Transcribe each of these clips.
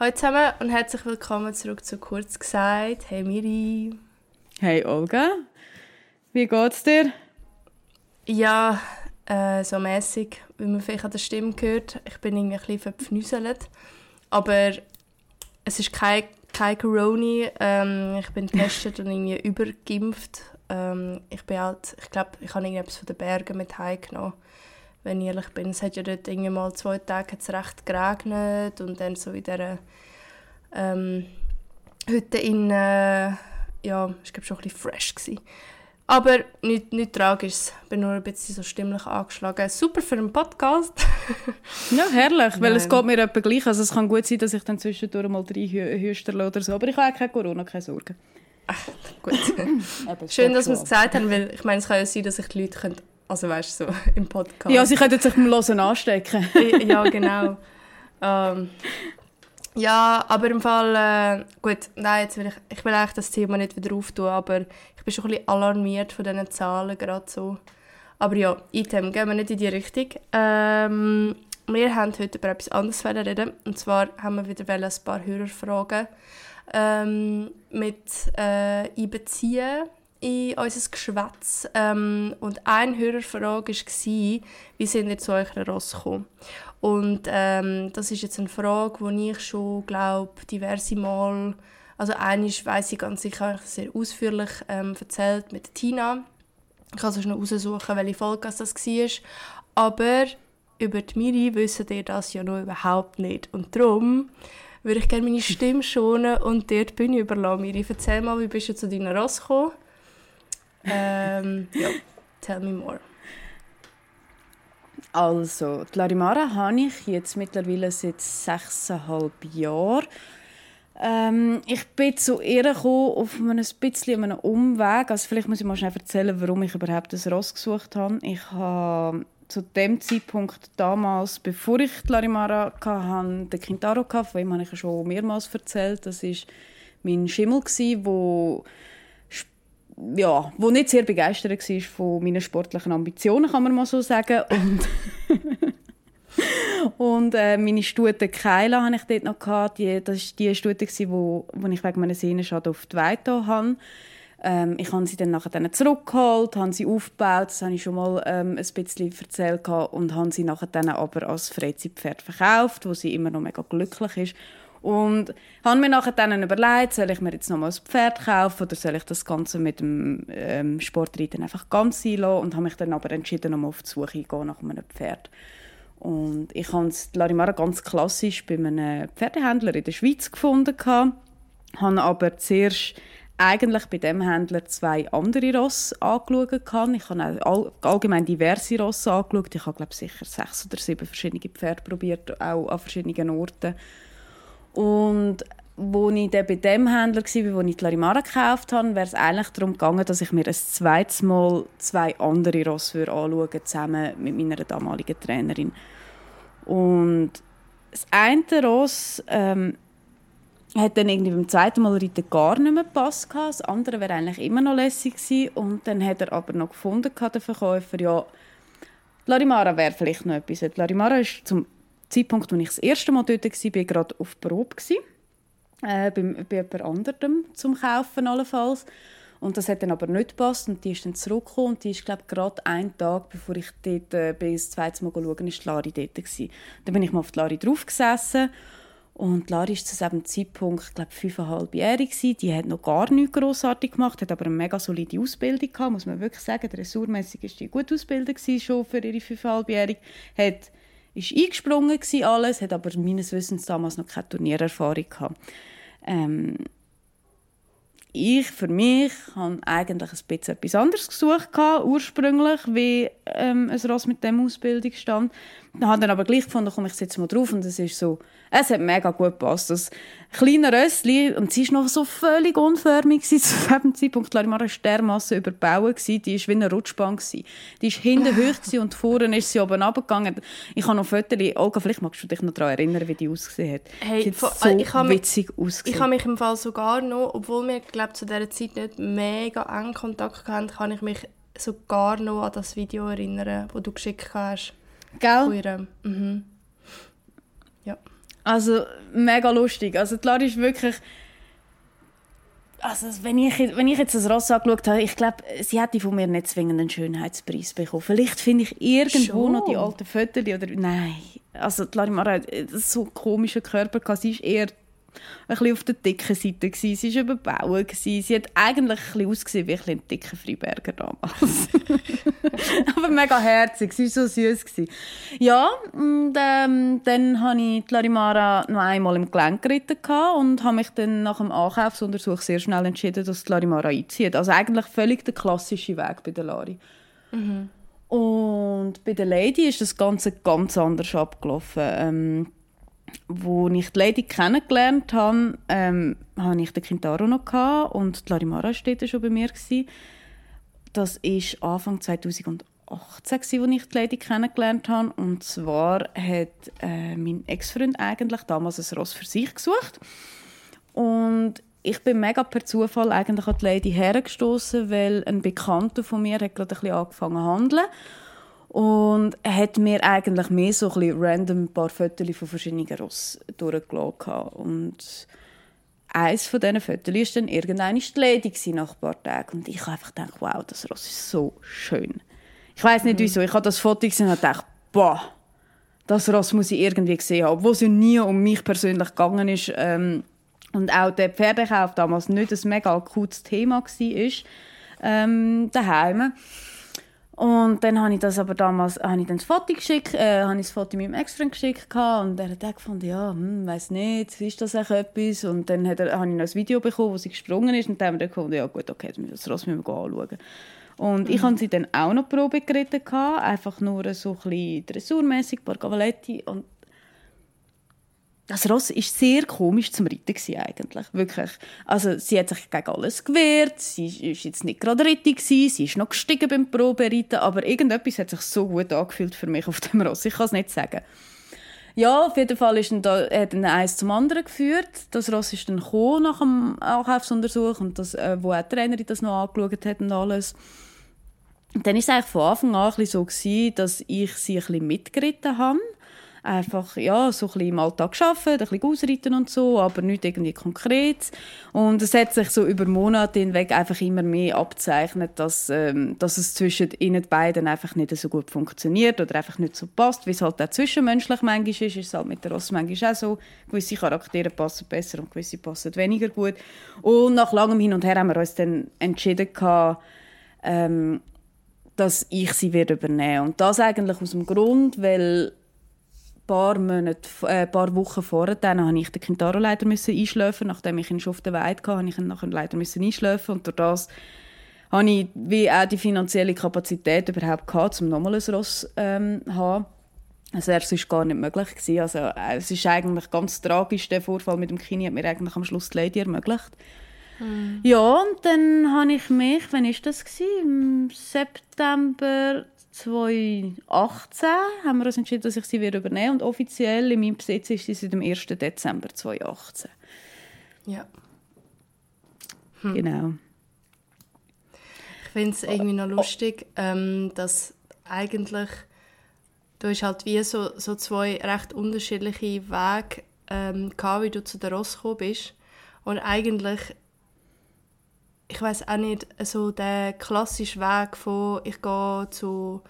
Hallo zusammen und herzlich willkommen zurück zu Kurz gesagt. Hey Miri. Hey Olga. Wie geht's dir? Ja, äh, so mäßig, wie man vielleicht an der Stimme hört. Ich bin irgendwie ein bisschen verpfnüselt. Aber es ist kein, kein Corona. Ähm, ich bin getestet und irgendwie übergeimpft. Ähm, ich bin halt, ich glaube, ich habe irgendetwas von den Bergen mit heimgenommen wenn ich ehrlich bin. Es hat ja dort irgendwie mal zwei Tage hat's recht geregnet und dann so in dieser ähm, Hütte in, äh, ja, ich glaube schon ein bisschen fresh gewesen. Aber nicht, nicht tragisch, ich bin nur ein bisschen so stimmlich angeschlagen. Super für einen Podcast. ja, herrlich, weil es geht mir etwa gleich. Also es kann gut sein, dass ich dann zwischendurch mal drei Hüsterle oder so, aber ich habe auch keine Corona, keine Sorge. Ach, gut. Schön, dass wir es gesagt haben, weil ich meine, es kann ja sein, dass sich die Leute also weißt du, so im Podcast. Ja, sie könnten sich beim Hören anstecken. ja, genau. Ähm, ja, aber im Fall, äh, gut, nein, jetzt will ich, ich will eigentlich das Thema nicht wieder auftun, aber ich bin schon ein bisschen alarmiert von diesen Zahlen gerade so. Aber ja, Item, gehen wir nicht in die Richtung. Ähm, wir haben heute über etwas anderes reden. Und zwar haben wir wieder ein paar Hörerfragen ähm, mit äh, einbeziehen in unser Geschwätz. Ähm, und eine Hörerfrage war, wie sind ihr zu eurer Ross gekommen? Und ähm, das ist jetzt eine Frage, die ich schon, glaube diverse Mal, also eines weiß ich ganz sicher, sehr ausführlich ähm, erzählt mit Tina. Ich kann es noch raussuchen, welche Folge das war. Aber über die Miri wissen ihr das ja noch überhaupt nicht. Und darum würde ich gerne meine Stimme schonen und dir die Bühne überlassen. Miri, erzähl mal, wie bist du zu deiner Ross gekommen? Ähm, ja, tell me more. Also, die Larimara habe ich jetzt mittlerweile seit sechseinhalb Jahren. Ähm, ich bin zu ihr gekommen, auf einem bisschen einem Umweg. Also vielleicht muss ich mal schnell erzählen, warum ich überhaupt das Ross gesucht habe. Ich habe zu dem Zeitpunkt damals, bevor ich die Larimara hatte, den Quintaro, von ihm habe ich schon mehrmals erzählt. Das war mein Schimmel, der ja, wo nicht sehr begeistert war von meinen sportlichen Ambitionen, kann man mal so sagen. Und, und äh, meine Stute Keila hatte ich dort noch. Gehabt. Die, das war die Stute, die wo, wo ich wegen meiner Sehnenschaden auf die Weite hatte. Ähm, ich habe sie dann nachher dann zurückgeholt, habe sie aufgebaut, das habe ich schon mal ähm, ein bisschen erzählt und habe sie nachher dann aber als Freizeitpferd verkauft, wo sie immer noch mega glücklich ist und habe mir nachher dann überlegt, soll ich mir jetzt noch mal ein Pferd kaufen oder soll ich das Ganze mit dem ähm, Sportreiten einfach ganz einlassen und habe mich dann aber entschieden, noch mal auf die Suche gehen nach einem Pferd. Und ich habe Larimara ganz klassisch bei einem Pferdehändler in der Schweiz gefunden, habe aber zuerst eigentlich bei dem Händler zwei andere Rosse angeschaut. Ich habe auch allgemein diverse Rosse angeschaut. Ich habe glaube sicher sechs oder sieben verschiedene Pferde probiert, auch an verschiedenen Orten. Und wo ich dann bei dem Händler war, wo ich die Larimara gekauft habe, wäre es eigentlich darum gegangen, dass ich mir ein zweites Mal zwei andere Rosse anschauen zusammen mit meiner damaligen Trainerin. Und das eine Ross ähm, hat dann irgendwie beim zweiten Mal reiten gar nicht mehr gepasst. Das andere wäre eigentlich immer noch lässig gewesen. Und dann hat er aber noch gefunden, der Verkäufer, ja, Larimara wäre vielleicht noch etwas. Die Larimara ist zum Zeitpunkt, als ich das erste Mal dort war, war ich gerade auf Probe. Äh, bei, bei jemand anderem zum Kaufen allenfalls. Und das hat dann aber nicht gepasst und die ist dann zurückgekommen und die ist, glaube gerade einen Tag, bevor ich dort äh, bin, das zweite Mal schauen, ist Lari dort gewesen. Dann bin ich mal auf die Lari draufgesessen und Lari ist zu diesem Zeitpunkt, glaube fünfeinhalbjährig gewesen. Die hat noch gar nichts grossartig gemacht, hat aber eine mega solide Ausbildung gehabt, muss man wirklich sagen. Dressurmässig ist die gut ausgebildet schon für ihre fünfeinhalbjährige. Hat ist eingesprungen gewesen, alles, hat aber meines Wissens damals noch keine Turniererfahrung gehabt. Ähm, ich für mich habe eigentlich ein bisschen etwas anderes gesucht gehabt, ursprünglich, wie ähm, ein Ross mit dem Ausbildungsstand. Dann habe dann aber gleich gefunden, komme ich jetzt mal drauf und es ist so, es hat mega gut gepasst. Das kleine Rössli, und sie war noch so völlig unförmig zu diesem Zeitpunkt. Larimara war dermassen überbaut, die war wie eine Rutschbahn. Die war hinten hoch und vorne ist sie oben runtergegangen. Ich habe noch Fotos, Olga, vielleicht magst du dich noch daran erinnern, wie die ausgesehen hat. Hey, sie hat so ich witzig mich, ausgesehen. Ich habe mich im Fall sogar noch, obwohl wir glaub, zu dieser Zeit nicht mega eng Kontakt hatten, kann ich mich sogar noch an das Video erinnern, das du geschickt hast. Gell? Mhm. Ja. Also mega lustig. Also die Lara ist wirklich... Also wenn ich, wenn ich jetzt das Ross angeschaut habe, ich glaube, sie hätte von mir nicht zwingend einen Schönheitspreis bekommen. Vielleicht finde ich irgendwo Schon? noch die alten Fotos oder... Nein. Also die Larimara hat so einen komischen Körper. gehabt. Sie ist eher ein bisschen auf der dicken Seite. Gewesen. Sie war überbaut. Gewesen. Sie hat eigentlich ein bisschen ausgesehen wie ein, dicker Freiberger damals. Aber mega herzig. Sie war so süß. Gewesen. Ja, und ähm, dann habe ich die Larimara noch einmal im Gelenk geritten und habe mich dann nach dem Ankaufsuntersuch sehr schnell entschieden, dass die Larimara einzieht. Also eigentlich völlig der klassische Weg bei der Lari. Und bei der Lady ist das Ganze ganz anders abgelaufen. Ähm, wo ich die Lady kennengelernt habe, ähm, hatte ich den Kintaro noch und die Larimara steht schon bei mir gewesen. Das war Anfang 2018, gewesen, als ich die Lady kennengelernt habe. Und zwar hat äh, mein Ex-Freund eigentlich damals ein Ross für sich gesucht. Und ich bin mega per Zufall eigentlich an die Lady hergestoßen, weil ein Bekannter von mir hat gerade ein bisschen angefangen zu handeln. Und er hat mir eigentlich mehr so ein random ein paar Fotos von verschiedenen Ross durchgelassen. Und eines von diesen Fotos war dann irgendwann die Lady nach ein paar Tagen. Und ich habe einfach gedacht, wow, das Ross ist so schön. Ich weiß nicht wieso, ich habe das Foto gesehen und gedacht, boah, das Ross muss ich irgendwie gesehen haben. Obwohl es ja nie um mich persönlich gegangen ist. Ähm, und auch der Pferdekauf damals nicht ein mega akutes Thema war ähm, daheim. Und dann habe ich das aber damals habe ich dann das Foto geschickt, äh, habe ich das Foto meinem Ex-Freund geschickt gehabt, und er hat auch gefunden, ja, hm, weiß nicht, ist das echt etwas? Und dann hat er, habe ich noch ein Video bekommen, wo sie gesprungen ist, und dann haben wir gefunden, ja gut, okay, das Ross müssen wir anschauen. Und ich habe sie dann auch noch Probe geritten gehabt, einfach nur so ein bisschen dressurmässig, ein paar Cavaletti und das Ross war sehr komisch zum Reiten eigentlich, wirklich. Also sie hat sich gegen alles gewehrt, sie war jetzt nicht gerade richtig, sie ist noch gestiegen beim Probereiten, aber irgendetwas hat sich so gut angefühlt für mich auf dem Ross, ich kann es nicht sagen. Ja, auf jeden Fall ist dann da, hat dann eins zum anderen geführt. Das Ross ist dann nach dem Ankaufsuntersuch und das, äh, wo auch die Trainerin das noch angeschaut hat und alles. Und dann war es eigentlich von Anfang an so, gewesen, dass ich sie ein bisschen mitgeritten habe. Einfach, ja, so ein bisschen im Alltag arbeiten, ein bisschen ausreiten und so, aber nicht irgendwie konkret. Und es hat sich so über Monate hinweg einfach immer mehr abzeichnet, dass, ähm, dass es zwischen ihnen beiden einfach nicht so gut funktioniert oder einfach nicht so passt, wie es halt auch zwischenmenschlich manchmal ist. Ist es halt mit der Ross manchmal auch so. Gewisse Charaktere passen besser und gewisse passen weniger gut. Und nach langem Hin und Her haben wir uns dann entschieden ähm, dass ich sie werde übernehmen Und das eigentlich aus dem Grund, weil paar Monate, äh, paar Wochen vorher dann habe ich den Kintaro leider müssen einschlafen, nachdem ich ihn schon auf der Weide hatte, habe ich ihn nachher leider müssen einschlafen und durch das habe ich wie auch die finanzielle Kapazität überhaupt gehabt, um nochmal ein Ross ähm, zu haben. Also es war gar nicht möglich. Gewesen. Also, äh, es ist eigentlich ganz tragisch, der Vorfall mit dem Kini hat mir eigentlich am Schluss die Lady ermöglicht. Mm. Ja, und dann habe ich mich, wann war das? Gewesen? Im September 2018 haben wir uns entschieden, dass ich sie wieder übernehme und offiziell in meinem Besitz ist sie seit dem 1. Dezember 2018. Ja. Hm. Genau. Ich finde es irgendwie noch lustig, ähm, dass eigentlich du hast halt wie so, so zwei recht unterschiedliche Wege ähm, gehabt, wie du zu der Ross gekommen bist. Und eigentlich ich weiß auch nicht, so der klassische Weg von ich gehe zu,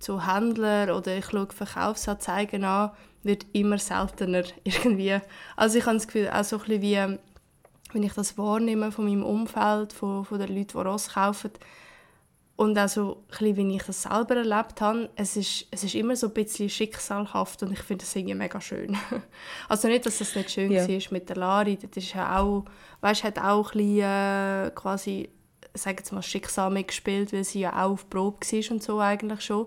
zu Händlern oder ich schaue Verkaufsanzeigen an, wird immer seltener irgendwie. Also ich habe das Gefühl, auch so ein bisschen wie, wenn ich das wahrnehme von meinem Umfeld, von, von den Leuten, die Ross kaufen, und auch so ein wie ich das selber erlebt habe, es ist, es ist immer so ein bisschen schicksalhaft und ich finde das irgendwie mega schön. also nicht, dass das nicht schön ja. war mit der Lari, das ist ja auch, weißt, hat auch ein bisschen, äh, quasi, sagen jetzt mal, Schicksal mitgespielt, weil sie ja auch auf Probe war und so eigentlich schon.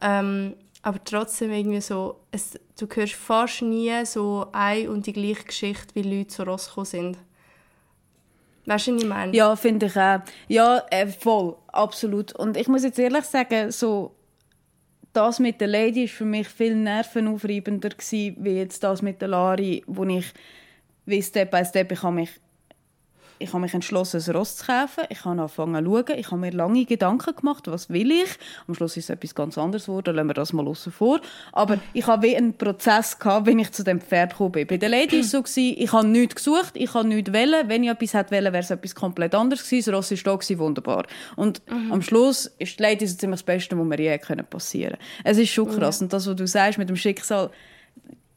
Ähm, aber trotzdem irgendwie so, es, du hörst fast nie so eine und die gleiche Geschichte, wie Leute zu Ross sind. Weißt du, was ich meine? Ja, finde ich auch. Ja, äh, voll, absolut. Und ich muss jetzt ehrlich sagen, so, das mit der Lady war für mich viel nervenaufreibender gewesen, wie jetzt das mit der Lari, wo ich wie Step by Step, ich habe mich ich habe mich entschlossen, ein Ross zu kaufen. Ich habe angefangen zu schauen. Ich habe mir lange Gedanken gemacht, was will ich. Am Schluss ist es etwas ganz anderes geworden, lassen wir das mal außen vor. Aber ich habe wie einen Prozess gehabt, wenn ich zu dem Pferd gekommen bin. Bei der Lady war es so, gewesen, ich habe nichts gesucht, ich habe nichts wählen. Wenn ich etwas hätte wählen, wäre es etwas komplett anderes gewesen. Das Ross war da, gewesen, wunderbar. Und mhm. am Schluss ist die Lady so ziemlich das Beste, was mir je passieren können. Es ist schon krass. Ja. Und das, was du sagst mit dem Schicksal,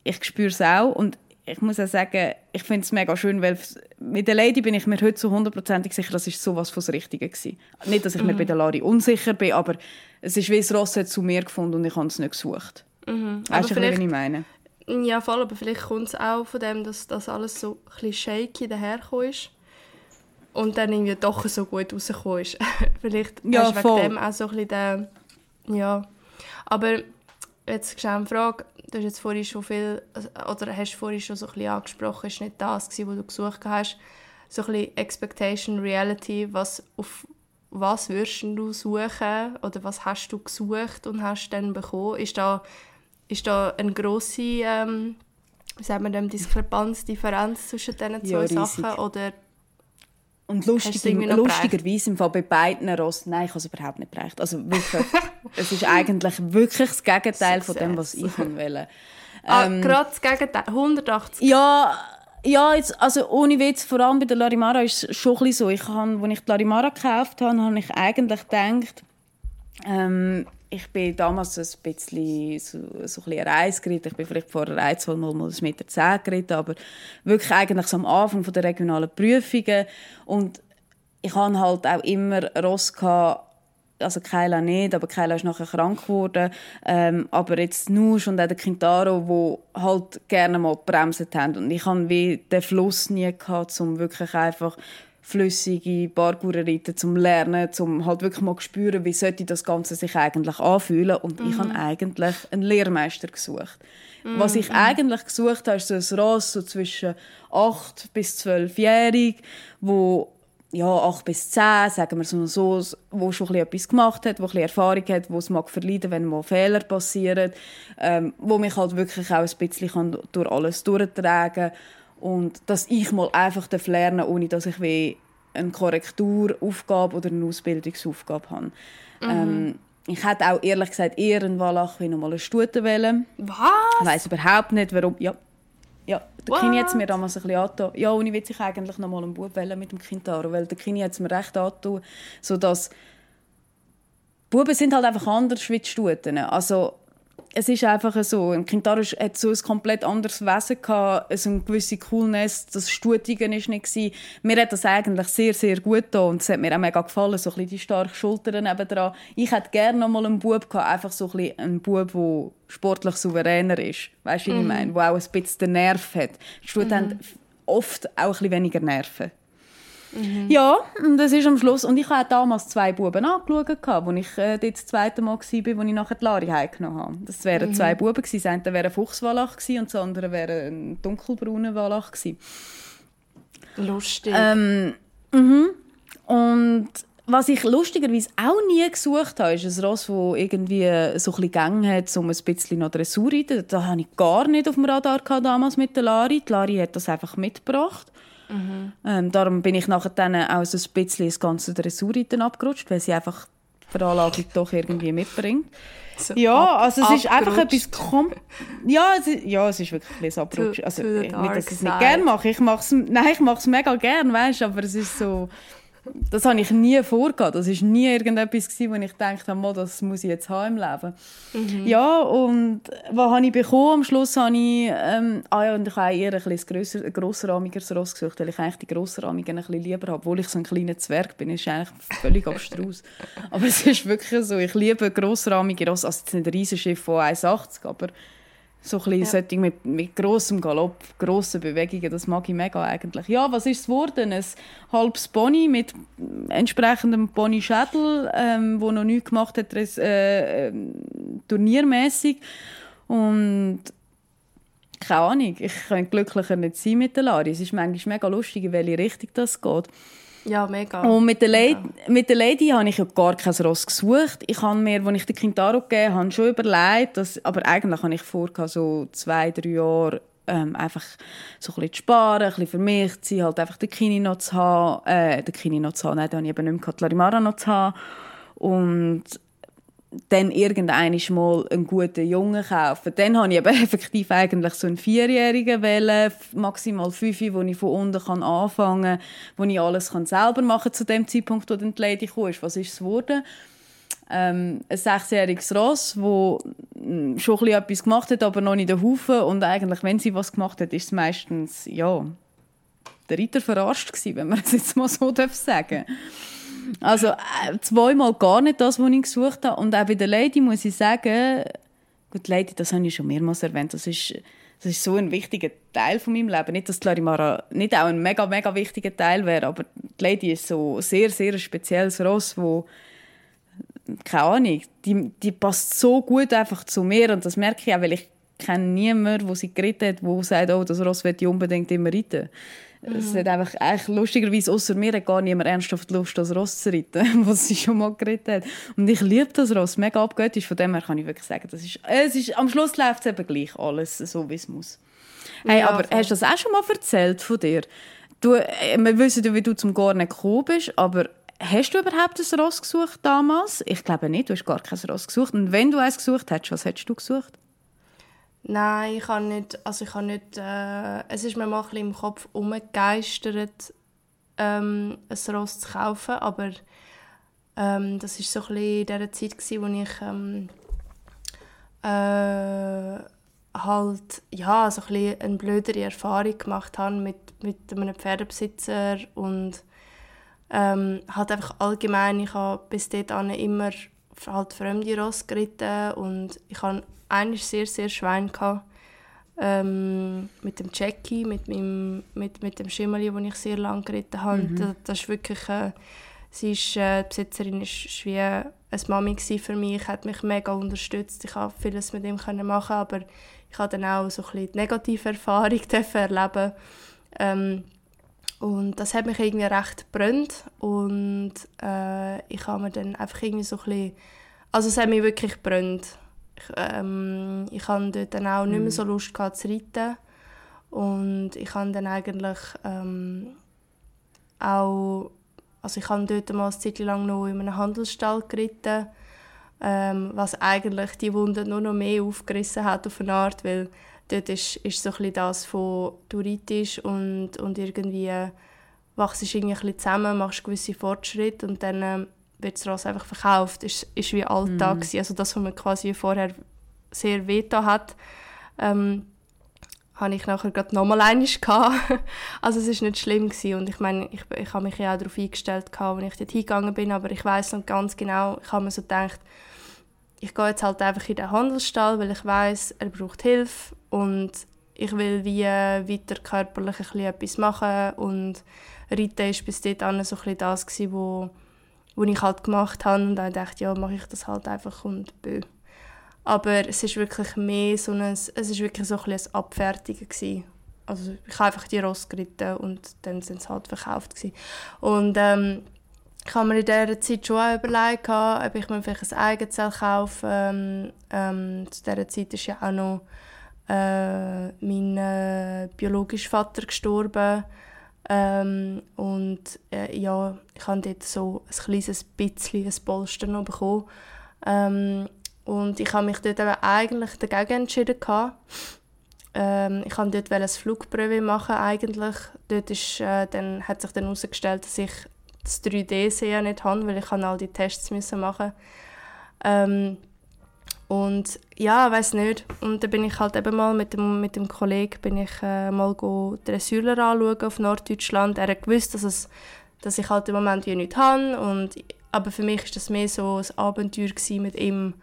ich spüre es auch. Und ich muss auch sagen, ich finde es mega schön, weil mit der Lady bin ich mir heute so hundertprozentig sicher, das ist sowas von das Richtige gewesen. Nicht, dass ich mhm. mir bei der Lari unsicher bin, aber es ist wie das Ross hat zu mir gefunden und ich habe es nicht gesucht. Mhm. Weißt du, was ich meine? Ja, voll, aber vielleicht kommt es auch von dem, dass das alles so ein bisschen shaky dahergekommen ist und dann irgendwie doch so gut rausgekommen ist. vielleicht ja, du wegen dem auch so ein bisschen den, ja. Aber jetzt ist eine Frage, du hast jetzt vorhin schon viel, oder hast vorhin schon so ein bisschen angesprochen, ist nicht das gewesen, was du gesucht hast, so ein bisschen Expectation, Reality, was auf was würdest du suchen? Oder was hast du gesucht und hast dann bekommen? Ist da, ist da eine grosse ähm, wie wir dem, Diskrepanz, Differenz zwischen diesen zwei ja, Sachen? Oder und lustig, lustigerweise im Fall bei beiden Rossen, nein, ich habe es überhaupt nicht bereicht. Also wirklich, es ist eigentlich wirklich das Gegenteil von dem, was ich wollte. Ah, ähm, gerade das Gegenteil, 180. Ja, ja, jetzt, also ohne Witz, vor allem bei der Larimara ist es schon ein so. Ich habe, als ich die Larimara gekauft habe, habe ich eigentlich gedacht, ähm, ich bin damals ein bisschen so, so ein Reis geritten. Ich bin vielleicht vorher ein, zwei Mal, mal 1,10 Meter geritten, aber wirklich eigentlich so am Anfang der regionalen Prüfungen. Und ich hatte halt auch immer Ross gehabt, also Keila nicht, aber Keila ist nachher krank geworden. Ähm, aber jetzt Nusch und auch der Quintaro, wo halt gerne mal gebremst haben. Und ich hatte den Fluss nie gehabt, um wirklich einfach flüssige Parkour reiten, zum Lernen, zum halt wirklich mal spüren, wie sollte das Ganze sich eigentlich anfühlen. Und mhm. ich habe eigentlich einen Lehrmeister gesucht. Mhm. Was ich eigentlich gesucht habe, ist so ein Ross so zwischen 8 bis 12-jährig, wo ja, 8 bis 10, sagen wir so, so wo schon etwas gemacht hat, wo ein Erfahrung hat, wo es mag verleiden, wenn mal Fehler passieren, ähm, wo mich halt wirklich auch ein bisschen durch alles durchtragen kann und dass ich mal einfach lernen darf, ohne dass ich wie eine Korrekturaufgabe oder eine Ausbildungsaufgabe habe. Mhm. Ähm, ich hätte auch ehrlich gesagt eher einen Wallach wie nochmal eine Stute wählen. Was? Ich weiss überhaupt nicht, warum. Ja, ja der Kini hat es mir damals ein bisschen angetan. Ja, ohne Witz, ich eigentlich nochmal einen Bub wählen mit dem Kintaro, weil der Kini hat es mir recht angetan, sodass Buben sind halt einfach anders wie die Stuten. Also es ist einfach so, ein Kintaro hat so ein komplett anderes Wesen gehabt, so eine gewisse Coolness, das Stutigen ist nicht gewesen. Mir hat das eigentlich sehr, sehr gut getan und es hat mir auch mega gefallen, so ein bisschen die starken Schultern nebendran. Ich hätte gerne noch mal einen Bub gehabt, einfach so ein bisschen einen Bub, der sportlich souveräner ist. Weißt du, was ich mhm. meine? Der auch ein bisschen den Nerv hat. Die Stuten mhm. haben oft auch ein bisschen weniger Nerven. Mhm. Ja, und das ist am Schluss. Und ich hatte damals zwei Buben angeschaut, als ich äh, dort das zweite Mal war, als ich nachher die Lari heimgenommen habe. Das wären mhm. zwei Buben gewesen. Das eine wäre ein Fuchswallach und das andere wäre ein dunkelbrauner Wallach gewesen. Lustig. Ähm, mhm. Und was ich lustigerweise auch nie gesucht habe, ist ein Ross, das irgendwie so ein bisschen Gang hat, um ein bisschen noch Dressur reiten. Das habe ich gar nicht auf dem Radar gehabt, damals mit der Lari. Die Lari hat das einfach mitgebracht. Mhm. Ähm, darum bin ich nachher dann auch so ein bisschen das ganze Dressurreiten abgerutscht, weil sie einfach die Veranlagung doch irgendwie mitbringt. So ja, also es ist einfach etwas kom ja, es ist, ja, es ist wirklich ein Abrutschen. Also, nicht, dass ich es nicht gerne mache. Ich mache es, nein, ich mache es mega gerne, weißt, aber es ist so das habe ich nie vorgehabt. Das war nie irgendetwas, wo ich dachte, habe, das muss ich jetzt haben im Leben. Mhm. Ja, und was habe ich bekommen? Am Schluss habe ich, ähm, ah ja, und ich habe eher ein, grösser, grossrahmigeres Ross gesucht, weil ich eigentlich die grossrahmigen ein bisschen lieber habe. Obwohl ich so ein kleiner Zwerg bin, ist eigentlich völlig abstrus. aber es ist wirklich so, ich liebe grossrahmige Ross. Also jetzt nicht ein Riesenschiff von 1,80, aber so ein bisschen ja. mit, mit grossem Galopp, grossen Bewegungen, das mag ich mega eigentlich. Ja, was ist es geworden? Ein halbes Pony mit entsprechendem Pony-Schädel, ähm, wo noch nichts gemacht hat, äh, äh, turniermäßig Und keine Ahnung, ich könnte glücklicher nicht sein mit der Lari. Es ist manchmal mega lustig, in welche Richtung das geht. Ja, mega. Und mit der, Lady, mit der Lady habe ich ja gar kein Ross gesucht. Ich habe mir, als ich den Quintaro gegeben habe, schon überlegt, dass, aber eigentlich habe ich vor, so zwei, drei Jahre ähm, einfach so ein bisschen zu sparen, ein bisschen für mich zu sein, halt einfach den Kini noch zu haben, äh, den Kini noch zu haben, nein, den habe ich eben nicht mehr Larimara noch zu haben und dann irgendein mal einen guten Jungen kaufen. Dann habe ich eben effektiv eigentlich so einen Vierjährigen wählen, maximal fünf, wo ich von unten kann anfangen kann, wo ich alles kann selber machen kann zu dem Zeitpunkt, wo dann die Lady kam. Was ist es geworden? Ähm, ein sechsjähriges Ross, wo hm, schon etwas gemacht hat, aber noch nicht den Haufen. Und eigentlich, wenn sie was gemacht hat, ist es meistens, ja, der Ritter verarscht gewesen, wenn man es jetzt mal so sagen darf. Also äh, zweimal gar nicht das, was ich gesucht habe. Und auch bei der Lady muss ich sagen, gut, Lady, das habe ich schon mehrmals erwähnt, das ist, das ist so ein wichtiger Teil von meinem Leben. Nicht, dass die Larimara nicht auch ein mega, mega wichtiger Teil wäre, aber die Lady ist so sehr, sehr ein spezielles Ross, wo keine Ahnung, die, die passt so gut einfach zu mir und das merke ich auch, weil ich kenne niemanden, der sie geritten hat, der sagt, oh, das Ross wird ich unbedingt immer reiten. Mhm. Es hat einfach, eigentlich lustigerweise, außer mir hat gar niemand ernsthaft Lust, das Ross zu reiten, was sie schon mal geritten hat. Und ich liebe das Ross, mega abgöttisch. Von dem her kann ich wirklich sagen, das ist, es ist, am Schluss läuft es eben gleich alles so, wie es muss. Hey, ja, aber voll. hast du das auch schon mal erzählt von dir? Du, äh, wir wissen ja, wie du zum Garnen gekommen bist, aber hast du überhaupt ein Ross gesucht damals? Ich glaube nicht, du hast gar kein Ross gesucht. Und wenn du eins gesucht hast, was hättest du gesucht? Nein, ich habe nicht, also ich habe nicht, äh, es ist mir mal ein im Kopf umgegeistert, ähm, ein Ross zu kaufen, aber ähm, das war so ein in der Zeit, gewesen, wo ich ähm, äh, halt, ja, so ein eine blödere Erfahrung gemacht habe mit, mit einem Pferdebesitzer und ähm, halt einfach allgemein, ich habe bis dahin immer halt fremde Ross geritten und ich habe eigentlich sehr, sehr Schwein gehabt. Ähm, mit dem Jackie, mit, meinem, mit, mit dem Schimmeli, den ich sehr lange geritten habe. Mhm. Das, das ist wirklich, äh, sie ist, äh, die Besitzerin ist wie eine Mami für mich, hat mich mega unterstützt. Ich konnte vieles mit ihm machen, aber ich habe dann auch so ein bisschen die negative Erfahrung erleben ähm, und das hat mich irgendwie recht gebrannt und äh, ich habe mir dann einfach irgendwie so ein bisschen, also es hat mich wirklich gebrannt ich, ähm, ich hatte dort dann auch nicht mehr mhm. so Lust gehabt, zu reiten. Und ich habe dann eigentlich ähm, auch, also ich habe dort mal eine Zeit lang noch in einem Handelsstall geritten, ähm, was eigentlich die Wunde nur noch mehr aufgerissen hat auf eine Art, weil dort ist, ist so ein das von du reitest und, und irgendwie wachst du irgendwie ein bisschen zusammen, machst gewisse Fortschritte und dann ähm, wird das Ross einfach verkauft, ist, ist wie Alltag. Mhm. Also das, was man quasi vorher sehr veto hat, ähm, habe ich nachher gerade nochmal einiges Also es war nicht schlimm gewesen. und ich meine, ich, ich habe mich ja auch darauf eingestellt, als ich dort hingegangen bin, aber ich weiß noch ganz genau, ich habe mir so gedacht, ich gehe jetzt halt einfach in den Handelsstall, weil ich weiß, er braucht Hilfe und ich will wie weiter körperlich ein bisschen etwas machen und Reiten war bis dahin so ein bisschen das, was was ich halt gemacht habe und dann dachte ja, mache ich das halt einfach und bö. Aber es ist wirklich mehr so ein, es ist wirklich so ein, ein Abfertigen gewesen. Also ich habe einfach die Ross geritten und dann sind sie halt verkauft gewesen. Und ähm, ich habe mir in dieser Zeit schon auch überlegt, ob ich mir vielleicht ein Eigenzell kaufe. Ähm, ähm, zu dieser Zeit ist ja auch noch äh, mein äh, biologischer Vater gestorben. Ähm, und äh, ja, ich habe dort so ein kleines bisschen ein Polster noch bekommen. Ähm, und ich habe mich dort aber eigentlich dagegen entschieden. Ähm, ich wollte dort ein Flugprobe machen eigentlich. Dort ist, äh, dann, hat sich dann herausgestellt, dass ich das 3D-Sehen nicht habe, weil ich all die Tests müssen machen ähm, und ja, weiß nicht. Und dann bin ich halt eben mal mit dem, mit dem Kollegen bin ich äh, mal Dressurler anschauen auf Norddeutschland. Er hat gewusst, dass, es, dass ich halt im Moment wie nichts habe. Und, aber für mich war das mehr so ein Abenteuer mit ihm.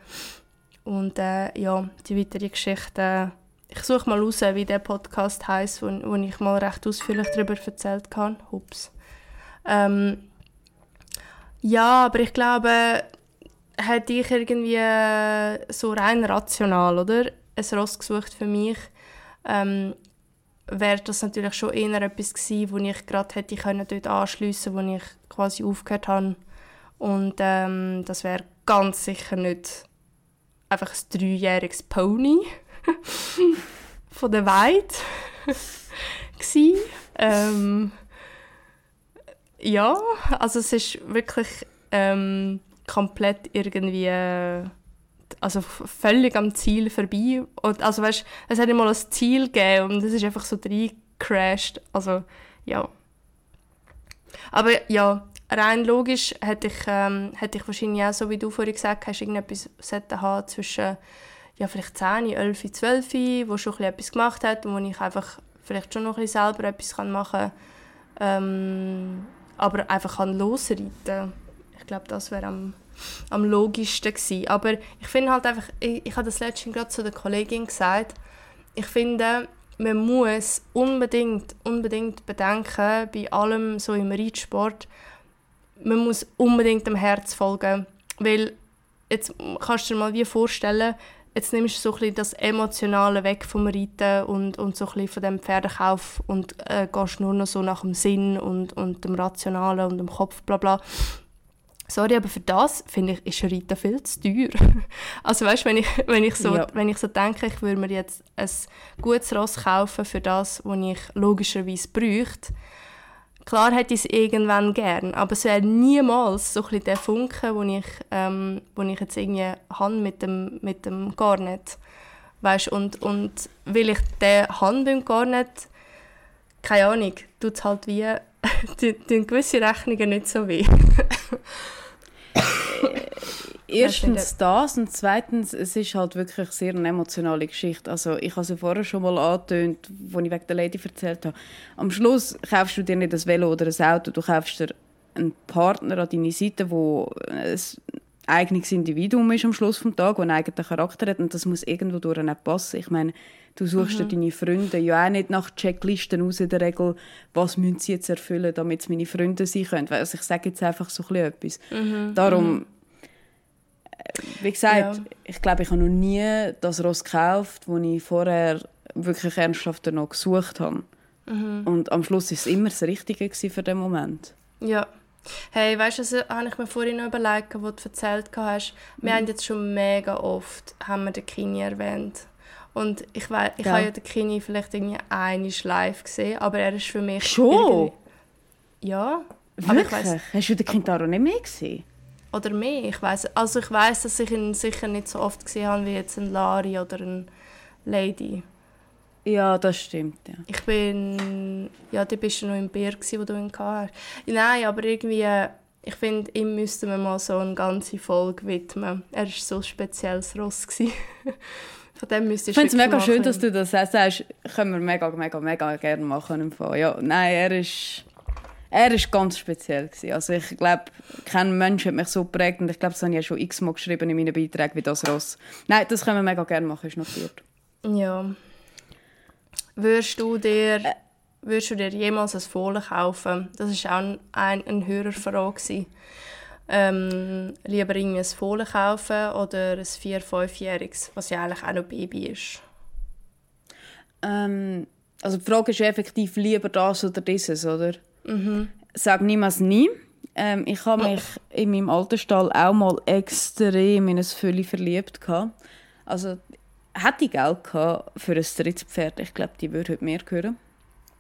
Und äh, ja, die weitere Geschichte. ich suche mal raus, wie der Podcast heißt, wo, wo ich mal recht ausführlich darüber erzählt habe. Ups. Ähm, ja, aber ich glaube, hätte ich irgendwie äh, so rein rational, oder? Ein Ross gesucht für mich, ähm, wäre das natürlich schon eher etwas gewesen, wo ich gerade hätte können dort anschliessen wo ich quasi aufgehört habe. Und ähm, das wäre ganz sicher nicht einfach ein dreijähriges Pony. von der Weide. ähm, ja, also es ist wirklich ähm, komplett irgendwie also völlig am Ziel vorbei. Und, also weißt, es hat immer ein Ziel gegeben und es ist einfach so reingecrashed. Also ja. Aber ja, rein logisch hätte ich, ähm, hätte ich wahrscheinlich auch, so wie du vorhin gesagt hast, irgendetwas haben zwischen ja, vielleicht 10, 11, 12, wo schon etwas gemacht hat und wo ich einfach vielleicht schon noch ein bisschen selber etwas machen kann. Ähm, aber einfach kann losreiten. Ich glaube, das wäre am, am logischsten gewesen. Aber ich finde halt einfach, ich, ich habe das letztens gerade zu der Kollegin gesagt, ich finde, man muss unbedingt, unbedingt bedenken, bei allem so im Reitsport, man muss unbedingt dem Herz folgen. Weil jetzt kannst du dir mal wie vorstellen, jetzt nimmst du so ein bisschen das Emotionale weg vom Reiten und, und so ein bisschen von dem Pferdekauf und äh, gehst nur noch so nach dem Sinn und, und dem Rationalen und dem Kopf, bla bla. Sorry, aber für das, finde ich, ist Reiten viel zu teuer. also weißt, wenn ich, wenn ich so, ja. wenn ich so denke, ich würde mir jetzt ein gutes Ross kaufen für das, was ich logischerweise bräuchte, Klar hätte ich es irgendwann gern, aber es wäre niemals so ein der Funke, den ich, ähm, ich jetzt irgendwie habe mit dem, mit dem Garnet. Weißt, und, und weil ich den habe beim Garnet, keine Ahnung, tut es halt wie, tun gewisse Rechnungen nicht so weh. Erstens das und zweitens, es ist halt wirklich sehr eine emotionale Geschichte. Also ich habe es ja vorher schon mal angetönt, als ich wegen der Lady erzählt habe. Am Schluss kaufst du dir nicht ein Velo oder ein Auto, du kaufst dir einen Partner an deine Seite, der ein eigenes Individuum ist am Schluss des Tages, der einen eigenen Charakter hat und das muss irgendwo durch nicht passen. Ich meine, du suchst mhm. dir deine Freunde ja auch nicht nach Checklisten aus in der Regel, was müssen sie jetzt erfüllen, damit sie meine Freunde sein können. Also ich sage jetzt einfach so ein etwas. Mhm. Darum mhm wie gesagt, ja. ich glaube, ich habe noch nie das Ross gekauft, das ich vorher wirklich ernsthaft noch gesucht habe. Mhm. Und am Schluss war es immer das Richtige für den Moment. Ja. Hey, weißt du, was habe ich mir vorhin noch überlegt, was du erzählt hast? Wir mhm. haben jetzt schon mega oft haben wir den Kini erwähnt. Und ich, weiß, ich ja. habe ja den Kini vielleicht irgendwie einmal live gesehen, aber er ist für mich... Schon? Ja. Wirklich? Weiss, Hast du den Kintaro nicht mehr gesehen? Oder mehr. Ich weiß, also ich weiß, dass ich ihn sicher nicht so oft gesehen habe wie jetzt ein Lari oder ein Lady. Ja, das stimmt. Ja. Ich bin, ja, du bist noch im Bier wo du ihn hast. Nein, aber irgendwie, ich finde, ihm müsste man mal so eine ganze Folge widmen. Er war so ein spezielles Ross. Von dem müsste ich finde es mega machen. schön, dass du das sagst. Können wir mega, mega, mega gerne machen. Ja, nein, er ist er war ganz speziell. Gewesen. Also ich glaube, kein Mensch hat mich so geprägt und ich glaube, das habe ich ja schon x-mal geschrieben in meinen Beiträgen wie das Ross. Nein, das können wir mega gerne machen, ist notiert. Ja. Würdest du dir, äh. würdest du dir jemals ein Fohlen kaufen? Das war auch ein, ein, ein Hörerfrage. Ähm, lieber irgendwie ein Fohlen kaufen oder ein 4-, 5-jähriges, was ja eigentlich auch noch Baby ist? Ähm, also die Frage ist effektiv lieber das oder dieses, oder? Mhm. Sag niemals nie. Ähm, ich habe mich in meinem alten Stall auch mal extrem in ein Fülli verliebt. Gehabt. Also hätte ich Geld gehabt für ein drittes Pferd. Ich glaube, die würde heute mehr hören.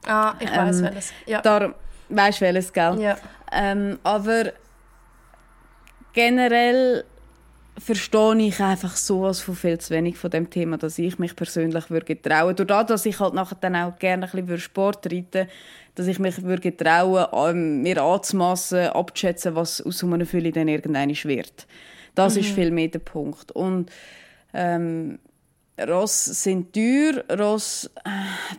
Ah, ich weiß ähm, welches. Ja. Darum, weißt du welches, gell? Ja. Ähm, aber generell verstehe ich einfach sowas von viel zu wenig von dem Thema, dass ich mich persönlich würde trauen. Dadurch, dass ich halt nachher dann auch gerne ein bisschen Sport reiten dass ich mich würde trauen, ähm, mir anzumassen, abzuschätzen, was aus so einer Fülle dann irgendwann wird. Das mhm. ist viel mehr der Punkt. Und ähm, Ross sind teuer, Ross äh,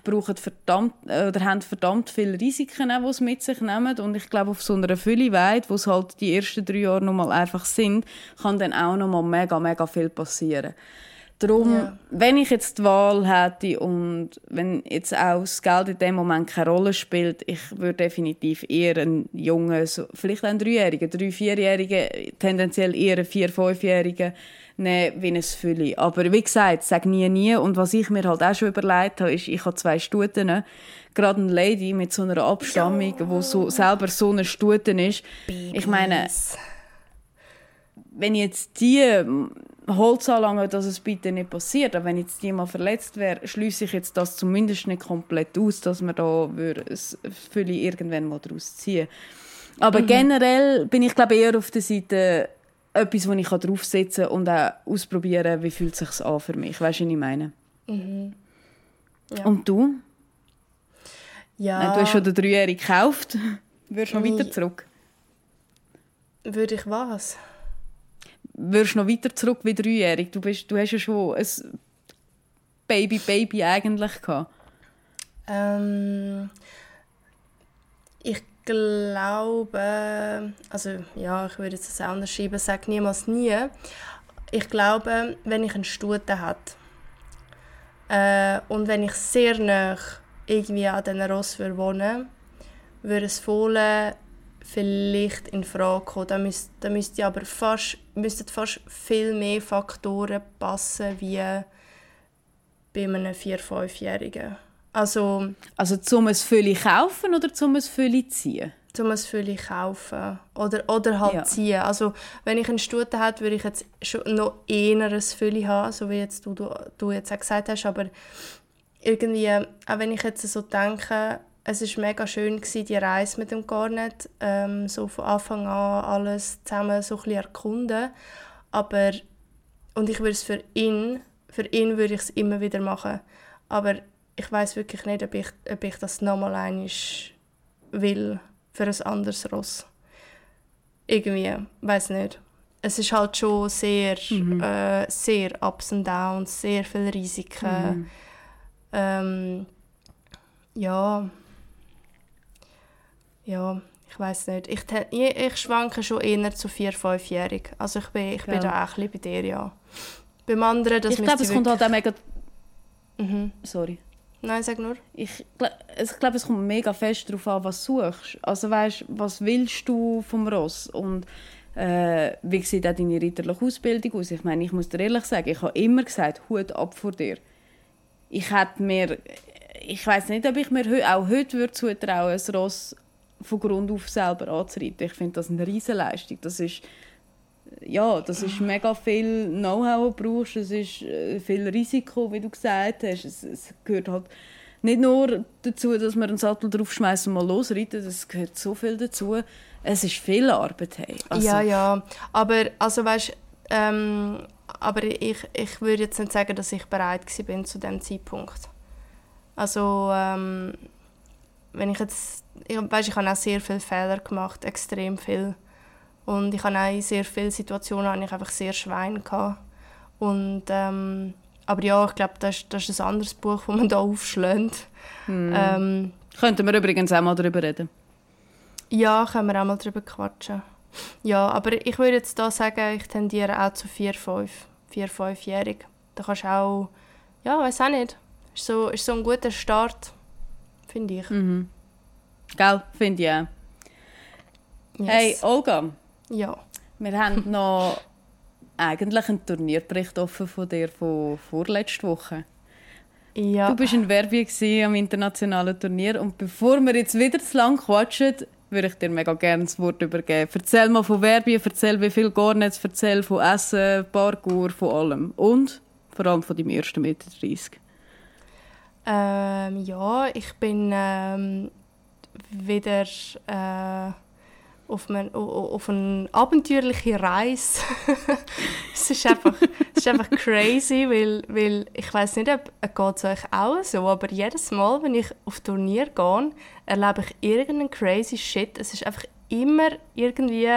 brauchen verdammt, äh, oder haben verdammt viele Risiken, die sie mit sich nehmen. Und ich glaube, auf so einer Fülle weit, wo es halt die ersten drei Jahre noch mal einfach sind, kann dann auch noch mal mega, mega viel passieren. Darum, ja. wenn ich jetzt die Wahl hätte und wenn jetzt auch das Geld in dem Moment keine Rolle spielt, ich würde definitiv eher einen jungen, vielleicht einen Dreijährigen, drei-, Vierjährigen, tendenziell eher einen Vier-, Fünfjährigen nehmen wie ein Fülli. Aber wie gesagt, sag nie, nie. Und was ich mir halt auch schon überlegt habe, ist, ich habe zwei Stuten. Gerade eine Lady mit so einer Abstammung, ja. wo so, selber so eine Stuten ist. Babys. Ich meine, wenn jetzt die Holz anlangen, dass es bitte nicht passiert. Aber wenn jetzt jemand verletzt wäre, schließe ich jetzt das zumindest nicht komplett aus, dass man da es Fülle irgendwann mal daraus ziehen Aber mhm. generell bin ich glaube eher auf der Seite etwas, wo ich draufsetzen kann und auch ausprobieren, wie fühlt es sich an für mich. Weißt du, was ich meine? Mhm. Ja. Und du? Ja. Du hast schon den Dreijährigen gekauft. Würdest du noch weiter zurück? Würde ich was? Würdest du noch weiter zurück wie dreijährig? Du, bist, du hast ja schon ein Baby-Baby eigentlich gehabt. Ähm, glaube, also ja, ich würde jetzt anders schreiben, sage niemals nie. Ich glaube, wenn ich einen Stute hätte äh, und wenn ich sehr nah irgendwie an diesen Ross wohnen würde, es Fohlen vielleicht in Frage kommen. Da, müsst, da müsste aber fast, müssten fast viel mehr Faktoren passen wie bei einem 4-, 5-Jährigen. Also, also zum es Fülle kaufen oder zum es Fülle ziehen? Zum es Fülle kaufen oder, oder halt ja. ziehen. Also wenn ich einen Stute hätte, würde ich jetzt schon noch eher ein Fülle haben, so wie jetzt du, du, du jetzt auch gesagt hast, aber irgendwie, auch wenn ich jetzt so denke, es war mega schön, gewesen, die Reise mit dem Garnet, ähm, so von Anfang an alles zusammen so ein erkunden. Aber, und ich würde es für ihn, für ihn würde ich es immer wieder machen. Aber ich weiß wirklich nicht, ob ich, ob ich das nochmal einmal will für ein anderes Ross. Irgendwie, weiß nicht. Es ist halt schon sehr, mhm. äh, sehr Ups und Downs, sehr viele Risiken. Mhm. Ähm, ja, ja, ich weiß nicht. Ich, ich, schwanke schon eher zu 4-, 5-jährig. Also ich bin, ich bin ja. da auch ein bisschen bei dir, ja. Beim anderen, das Ich glaube, es kommt halt auch mega... Mhm. Sorry. Nein, sag nur. Ich, ich glaube, es kommt mega fest darauf an, was du suchst. Also weißt, was willst du vom Ross? Und äh, wie sieht auch deine ritterliche Ausbildung aus? Ich meine, ich muss dir ehrlich sagen, ich habe immer gesagt, Hut ab vor dir. Ich hätte mir... Ich weiß nicht, ob ich mir auch heute würde zutrauen, ein Ross von Grund auf selber anzureiten. Ich finde das eine Riesenleistung. Das ist ja, das ist mega viel Know-how, brauchst. Es ist äh, viel Risiko, wie du gesagt hast. Es, es, gehört halt nicht nur dazu, dass man einen Sattel draufschmeißt und mal losreiten. Es gehört so viel dazu. Es ist viel Arbeit. Hey. Also, ja, ja. Aber also weißt, ähm, aber ich, ich würde jetzt nicht sagen, dass ich bereit war zu dem Zeitpunkt. Also ähm, wenn ich jetzt, ich, weißt, ich habe auch sehr viele Fehler gemacht, extrem viel. Und ich habe auch in sehr vielen Situationen habe ich einfach sehr Schwein gehabt. Und, ähm, aber ja, ich glaube, das, das ist ein anderes Buch, das man da aufschlägt. Hm. Ähm, Könnten wir übrigens auch mal darüber reden? Ja, können wir auch mal darüber quatschen. Ja, aber ich würde jetzt da sagen, ich tendiere auch zu 4, 5. 4, 5-jährig. Da kannst du auch, ja, weiß auch nicht. Ist so, ist so ein guter Start finde ich. Mhm. Gell, finde ich auch. Yes. Hey, Olga. Ja. Wir haben noch eigentlich einen Turnierbericht offen von dir von vorletzter Woche. Ja. Du bist in Werbung am internationalen Turnier und bevor wir jetzt wieder zu lang quatschen, würde ich dir mega gerne das Wort übergeben. Erzähl mal von Werbung, erzähl wie viel Garnets, erzähl von Essen, Parkour, von allem. Und vor allem von deinem ersten Meter 30. Ähm, ja, ich bin ähm, wieder äh, auf, eine, auf eine abenteuerliche Reise. es, ist einfach, es ist einfach crazy, weil, weil ich weiß nicht, ob es euch auch so, aber jedes Mal, wenn ich auf Turnier gehe, erlebe ich irgendeinen crazy Shit. Es ist einfach immer irgendwie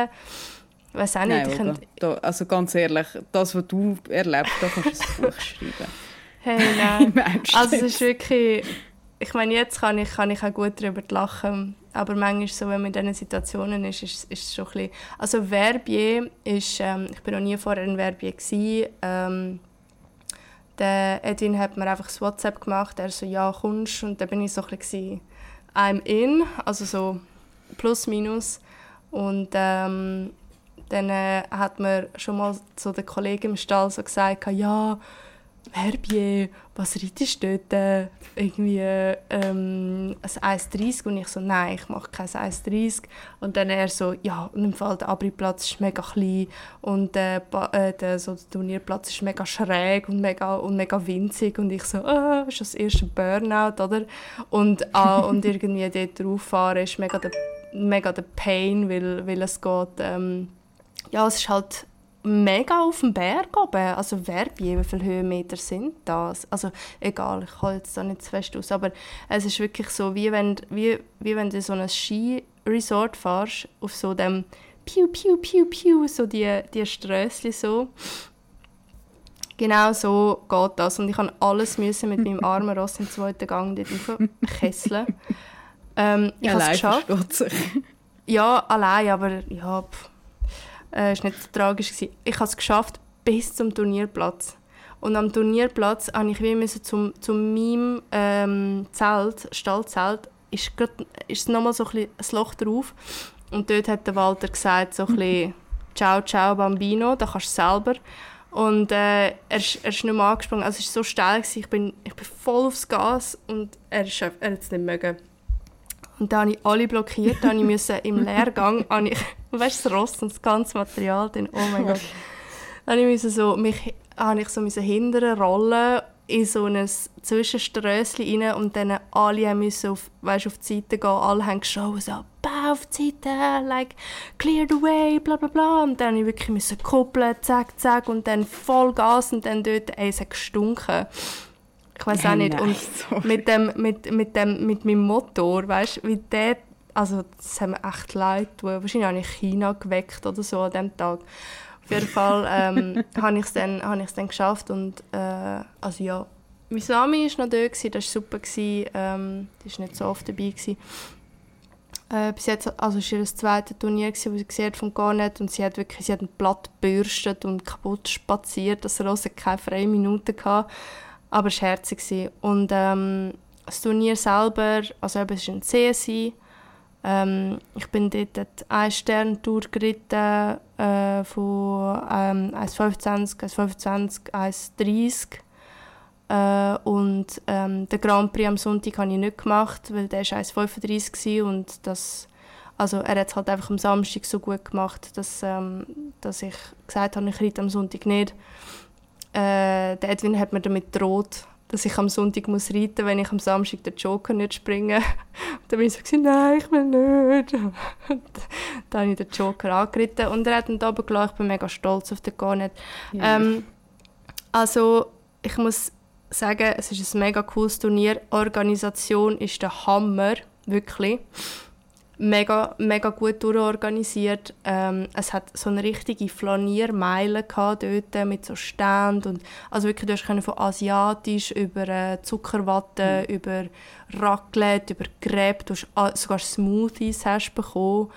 ich weiß auch nicht. Nein, da, also ganz ehrlich, das, was du erlebst, da kannst du ein Buch schreiben. Hey, nein. also es ist wirklich... Ich meine, jetzt kann ich, kann ich auch gut darüber lachen, aber manchmal so, wenn man in diesen Situationen ist, ist, es schon ein bisschen... Also Verbier ist... Ähm, ich war noch nie vorher in Verbier. Gewesen, ähm, der Edwin hat mir einfach das WhatsApp gemacht, er so, ja, kommst. Und dann bin ich so ein bisschen I'm in, also so plus minus. Und ähm, dann äh, hat mir schon mal so der Kollege im Stall so gesagt, ja, Verbier, was reitest du dort? Irgendwie ähm, ein 1,30 und ich so, nein, ich mache kein 1,30. Und dann er so, ja, und im Fall der Abri-Platz ist mega klein und äh, der, so, der Turnierplatz ist mega schräg und mega, und mega winzig und ich so, ah, ist das erste Burnout, oder? Und, ah, und irgendwie dort rauffahren ist mega der, mega der Pain, weil, weil es geht, ähm, ja, es ist halt mega auf dem Berg oben. Also Verbier, wie viele Höhenmeter sind das? Also egal, ich halte jetzt da nicht zu fest aus, aber es ist wirklich so, wie wenn, wie, wie wenn du so ein Skiresort fährst, auf so dem Piu, Piu, Piu, Piu, so die, die Strössli so. Genau so geht das. Und ich habe alles müssen mit meinem armen Ross im zweiten Gang dort kesseln. ähm, ich habe es geschafft. Ja, allein, aber ja, pff äh, ist nicht so tragisch gewesen. Ich habe es geschafft bis zum Turnierplatz. Und am Turnierplatz musste ich wie müssen zum, zum meinem ähm, Zelt, Stallzelt, ist, grad, ist nochmal so ein, ein Loch drauf. Und dort hat der Walter gesagt, so ein bisschen, «Ciao, ciao, Bambino, da kannst du selber.» Und äh, er, ist, er ist nicht mehr angesprungen. Also es war so steil, gewesen. ich bin, ich bin voll aufs Gas und er, ist, er hat es nicht mögen. Und dann habe ich alle blockiert, dann musste ich im Lehrgang, ich, weißt du, das Rost und das ganze Material drin, oh mein Gott. Dann musste ich so, mich, habe ich so hindern rollen in so ein Zwischenströsschen rein und dann alle müssen auf, weißt, auf die Seite gehen, alle haben geschaut, so, bau auf die Seite, like, clear the way, bla bla bla. Und dann musste ich wirklich kuppeln, zack, zack, und dann voll Gas und dann dort, ey, es hat gestunken. Ich weiß auch nicht. Und mit, dem, mit, mit, dem, mit meinem Motor, weißt du, wie der, also das haben wir echt leid Wahrscheinlich habe ich China geweckt oder so an diesem Tag. Auf jeden Fall ähm, habe ich es dann, dann geschafft und äh, also ja, meine Mami war noch da, gewesen, das war super. Gewesen, ähm, die war nicht so oft dabei. Gewesen. Äh, bis jetzt, also es war ihr zweites Turnier, das sie gesehen hat von Garnet und sie hat wirklich, sie hat ein Blatt gebürstet und kaputt spaziert, dass Rose keine freie Minute hatte. Aber es war herzig. Und ähm, das Turnier selber, also es ist ein CSI. Ähm, ich bin dort eine Stern-Tour geritten äh, von ähm, 1,25, 1,25, 1,30. Äh, und ähm, den Grand Prix am Sonntag habe ich nicht gemacht, weil der war 1,35 und das, also er hat es halt einfach am Samstag so gut gemacht, dass, ähm, dass ich gesagt habe, ich reite am Sonntag nicht. Äh, der Edwin hat mir damit gedroht, dass ich am Sonntag muss reiten muss, wenn ich am Samstag den Joker nicht springe. Und dann bin ich so, gesagt, nein, ich will nicht. Und dann habe ich den Joker angeritten und er hat ihn oben gelassen. Ich bin mega stolz auf den Garnet. Ja. Ähm, also, ich muss sagen, es ist ein mega cooles Turnier. Organisation ist der Hammer, wirklich mega, mega gut durchorganisiert. Ähm, es hat so eine richtige Flaniermeile dort mit so Ständen und also wirklich, du hast von asiatisch über äh, Zuckerwatte, mhm. über Raclette, über Crepe, du hast sogar Smoothies hast bekommen.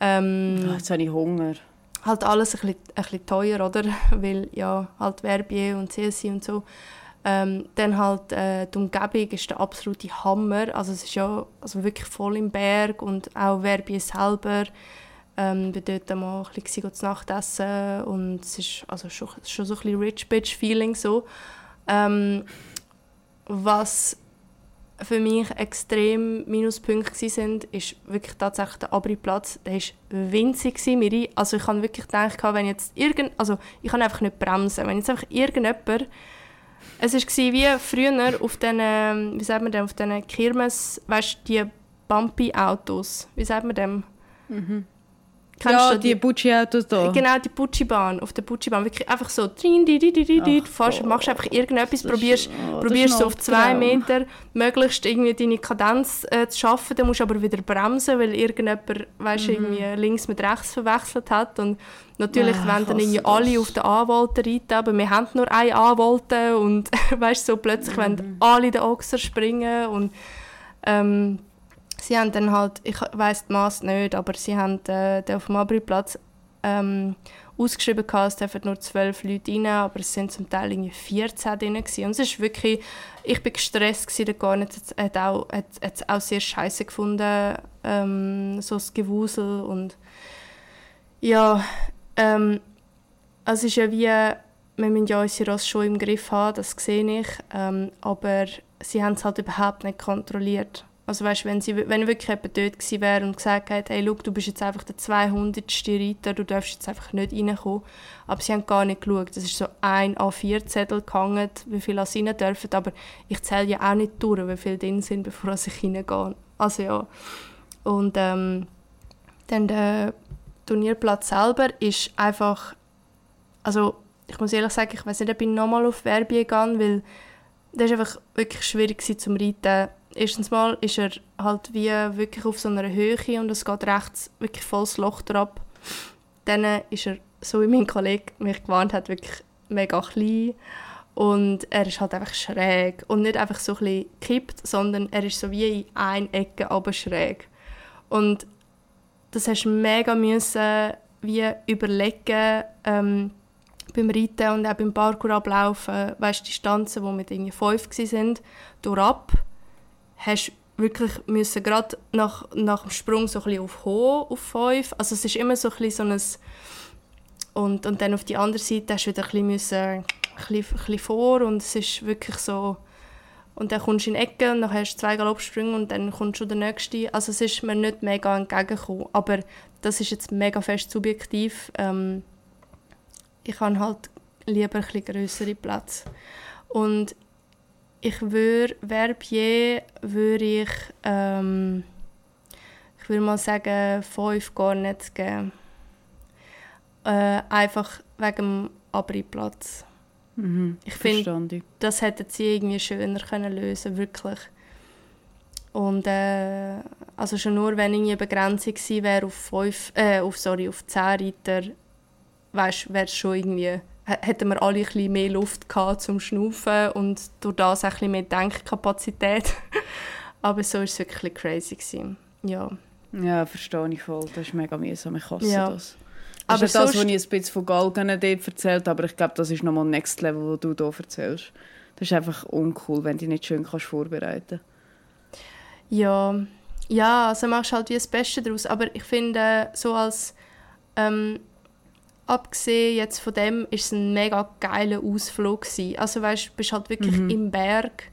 Ähm, oh, jetzt habe ich Hunger. Halt alles ein bisschen, ein bisschen teuer, oder? Weil ja, halt Verbier und CSI und so. Ähm, dann halt äh, die Umgebung ist der absolute Hammer. Also es ist ja also wirklich voll im Berg und auch Verbier selber. Ähm, bin dort mal ein bisschen zu Nacht essen und es ist also schon, schon so ein bisschen Rich Bitch Feeling so. Ähm, was für mich extrem Minuspunkte sind, ist wirklich tatsächlich der Abri-Platz. Der war winzig. Also ich habe wirklich gedacht, wenn jetzt irgend, also ich kann einfach nicht bremsen. Wenn jetzt einfach irgendjemand es war wie früher auf diesen, wie sagt man denn, auf diesen Kirmes, weißt du, die Bumpy-Autos, wie sagt man dem? Mhm. Ja, die, die Bucci-Autos da. Genau, die Bucci-Bahn, auf der Bucci-Bahn. Wirklich einfach so, di, fährst, machst einfach irgendetwas, probierst, oh, probierst so auf zwei Meter möglichst irgendwie deine Kadenz äh, zu schaffen, dann musst du aber wieder bremsen, weil irgendjemand, weißt, mhm. irgendwie links mit rechts verwechselt hat und natürlich ah, wollen dann irgendwie alle auf den A-Volte reiten, aber wir haben nur eine A-Volte und weißt, so plötzlich mhm. wollen alle den Ochser springen und ähm, sie haben dann halt, ich weiß die Masse nicht, aber sie haben äh, auf dem Abriplatz ähm, ausgeschrieben, es dürfen nur zwölf Leute rein, aber es sind zum Teil irgendwie 14 drin gewesen. und es ist wirklich, ich bin gestresst gewesen, gar nicht, es hat auch, hat, hat auch sehr scheiße gefunden, ähm, so das Gewusel und ja, ähm, es ist ja wie wir müssen ja unsere Ross schon im Griff haben, das sehe ich, ähm, aber sie haben es halt überhaupt nicht kontrolliert. Also weißt, wenn, sie, wenn wirklich jemand dort gewesen wäre und gesagt hätte, hey, look, du bist jetzt einfach der 200. Reiter, du darfst jetzt einfach nicht reinkommen. Aber sie haben gar nicht geschaut. Das ist so ein A4-Zettel gehangen, wie viele sie rein dürfen. Aber ich zähle ja auch nicht durch, wie viele drin sind, bevor sie reingehen. Also ja. Und ähm, dann der Turnierplatz selber ist einfach, also ich muss ehrlich sagen, ich weiß nicht, ob ich nochmal auf Verbier gehe, weil das ist einfach wirklich schwierig zum Reiten erstens mal ist er halt wie wirklich auf so einer Höhe und es geht rechts wirklich volles Loch drauf. Dann ist er, so wie mein Kollege mich gewarnt hat, wirklich mega klein und er ist halt einfach schräg und nicht einfach so ein bisschen gekippt, sondern er ist so wie in eine Ecke aber schräg. Und das hast du mega müssen wie überlegen ähm, beim Reiten und auch beim Parkour ablaufen, weißt du, Distanzen, die mit irgendwie fünf waren, durchab hast wirklich müssen gerade nach, nach dem Sprung so ein auf hoch, auf 5. Also es ist immer so ein so ein... Und, und dann auf die andere Seite hast du wieder ein bisschen, ein bisschen, ein bisschen vor und es ist wirklich so... Und dann kommst du in die Ecke und dann hast du zwei Galoppsprünge und dann kommt schon der nächste. Also es ist mir nicht mega entgegengekommen, aber das ist jetzt mega fest subjektiv. Ähm, ich habe halt lieber ein bisschen grössere Plätze. Und ich würde Verbier würde ich ähm, ich würde mal sagen fünf gar nicht geben. Äh, einfach wegen dem Abriplatz mhm, ich finde das hätten sie irgendwie schöner können lösen wirklich. Und äh, also schon nur wenn eine Begrenzung gewesen wäre auf fünf äh, auf sorry auf zehn Reiter weißt wäre es schon irgendwie hätten wir alle ein bisschen mehr Luft gehabt zum Schnaufen und durch das ein bisschen mehr Denkkapazität. Aber so war es wirklich crazy. Gewesen. Ja. ja, verstehe ich voll. Das ist mega mühsam. Ich hasse ja. das. Das aber ist das, was ich ein bisschen von Galgen dort erzählt aber ich glaube, das ist nochmal Next Level, was du hier erzählst. Das ist einfach uncool, wenn du dich nicht schön kannst vorbereiten Ja, ja also machst du halt wie das Beste daraus. Aber ich finde, so als ähm, abgesehen jetzt von dem ist es ein mega geiler Ausflug gewesen. Also weißt, du bist halt wirklich mhm. im Berg.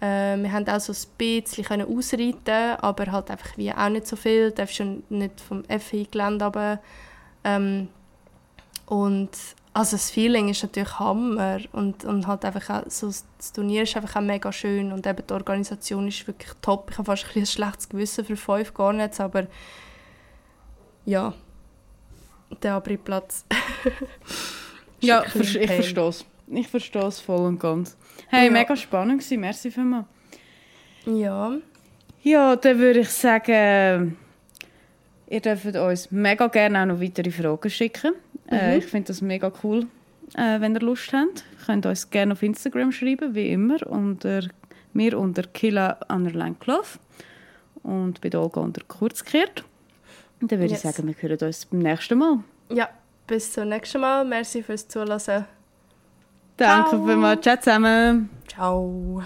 Äh, wir haben auch so ein bisschen können ausreiten, aber halt einfach wie auch nicht so viel. Du darfst schon nicht vom FI-Gelände aber ähm, und also das Feeling ist natürlich Hammer und, und halt einfach auch, so, das Turnier ist einfach auch mega schön und eben die Organisation ist wirklich top. Ich habe fast ein, ein schlechtes Gewissen für fünf gar nicht, aber ja, der Abriplatz. ja, ich verstehe es. Ich verstehe es voll und ganz. Hey, ja. mega spannend gewesen. Merci vielmals. Ja. Ja, dann würde ich sagen, ihr dürft uns mega gerne auch noch weitere Fragen schicken. Äh, mhm. Äh, ich finde das mega cool, äh, wenn ihr Lust habt. Ihr könnt uns gerne auf Instagram schreiben, wie immer. Unter, mir unter Killa Underline Cloth und bei Olga unter Kurzkehrt. Dann würde yes. ich sagen, wir hören uns beim nächsten Mal. Ja, bis zum nächsten Mal. Merci fürs Zuhören. Danke vielmals. Ciao zusammen. Ciao.